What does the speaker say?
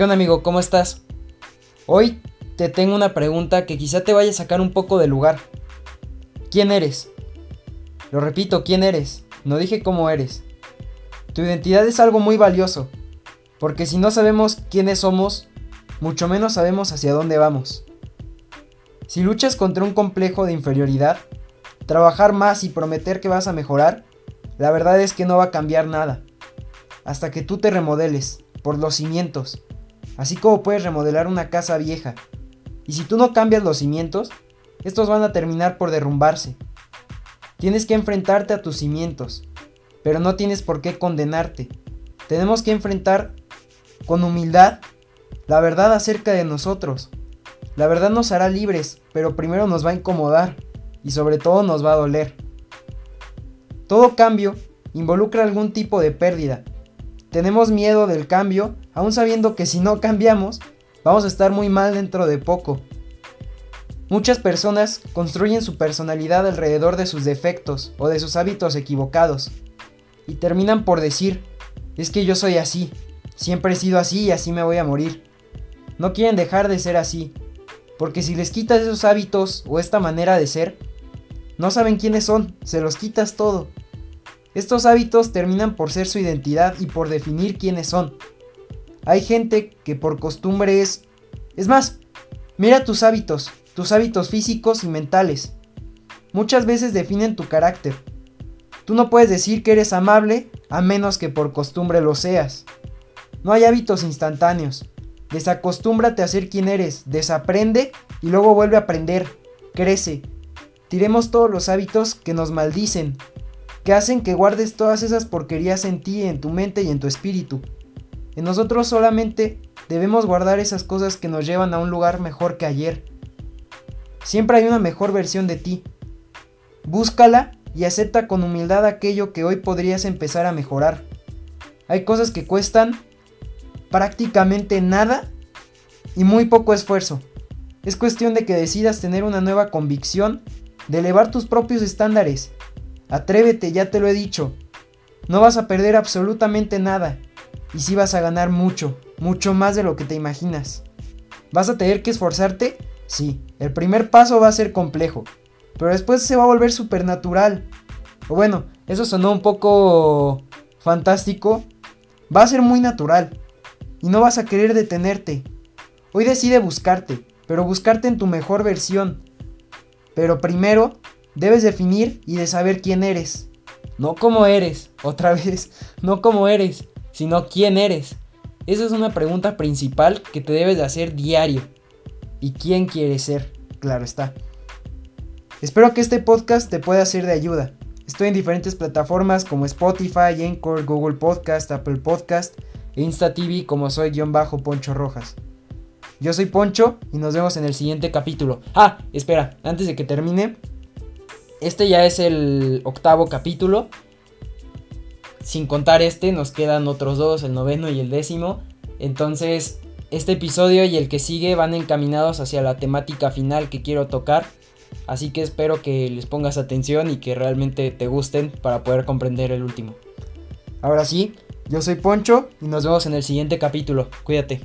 ¿Qué onda amigo? ¿Cómo estás? Hoy te tengo una pregunta que quizá te vaya a sacar un poco de lugar. ¿Quién eres? Lo repito, ¿quién eres? No dije cómo eres. Tu identidad es algo muy valioso, porque si no sabemos quiénes somos, mucho menos sabemos hacia dónde vamos. Si luchas contra un complejo de inferioridad, trabajar más y prometer que vas a mejorar, la verdad es que no va a cambiar nada. Hasta que tú te remodeles, por los cimientos, así como puedes remodelar una casa vieja. Y si tú no cambias los cimientos, estos van a terminar por derrumbarse. Tienes que enfrentarte a tus cimientos, pero no tienes por qué condenarte. Tenemos que enfrentar con humildad la verdad acerca de nosotros. La verdad nos hará libres, pero primero nos va a incomodar y sobre todo nos va a doler. Todo cambio involucra algún tipo de pérdida. Tenemos miedo del cambio, aún sabiendo que si no cambiamos, vamos a estar muy mal dentro de poco. Muchas personas construyen su personalidad alrededor de sus defectos o de sus hábitos equivocados y terminan por decir, es que yo soy así, siempre he sido así y así me voy a morir. No quieren dejar de ser así, porque si les quitas esos hábitos o esta manera de ser, no saben quiénes son, se los quitas todo. Estos hábitos terminan por ser su identidad y por definir quiénes son. Hay gente que por costumbre es... Es más, mira tus hábitos, tus hábitos físicos y mentales. Muchas veces definen tu carácter. Tú no puedes decir que eres amable a menos que por costumbre lo seas. No hay hábitos instantáneos. Desacostúmbrate a ser quien eres, desaprende y luego vuelve a aprender. Crece. Tiremos todos los hábitos que nos maldicen, que hacen que guardes todas esas porquerías en ti, en tu mente y en tu espíritu. En nosotros solamente debemos guardar esas cosas que nos llevan a un lugar mejor que ayer. Siempre hay una mejor versión de ti. Búscala y acepta con humildad aquello que hoy podrías empezar a mejorar. Hay cosas que cuestan prácticamente nada y muy poco esfuerzo. Es cuestión de que decidas tener una nueva convicción, de elevar tus propios estándares. Atrévete, ya te lo he dicho. No vas a perder absolutamente nada. Y sí vas a ganar mucho, mucho más de lo que te imaginas. ¿Vas a tener que esforzarte? Sí, el primer paso va a ser complejo, pero después se va a volver supernatural. O bueno, eso sonó un poco fantástico. Va a ser muy natural y no vas a querer detenerte. Hoy decide buscarte, pero buscarte en tu mejor versión. Pero primero debes definir y de saber quién eres. No cómo eres, otra vez, no cómo eres, sino quién eres. Esa es una pregunta principal que te debes de hacer diario. ¿Y quién quieres ser? Claro está. Espero que este podcast te pueda ser de ayuda. Estoy en diferentes plataformas como Spotify, Anchor, Google Podcast, Apple Podcast e Insta TV como soy guion bajo Poncho Rojas. Yo soy Poncho y nos vemos en el siguiente capítulo. Ah, espera, antes de que termine, este ya es el octavo capítulo. Sin contar este, nos quedan otros dos, el noveno y el décimo. Entonces, este episodio y el que sigue van encaminados hacia la temática final que quiero tocar. Así que espero que les pongas atención y que realmente te gusten para poder comprender el último. Ahora sí, yo soy Poncho y nos vemos en el siguiente capítulo. Cuídate.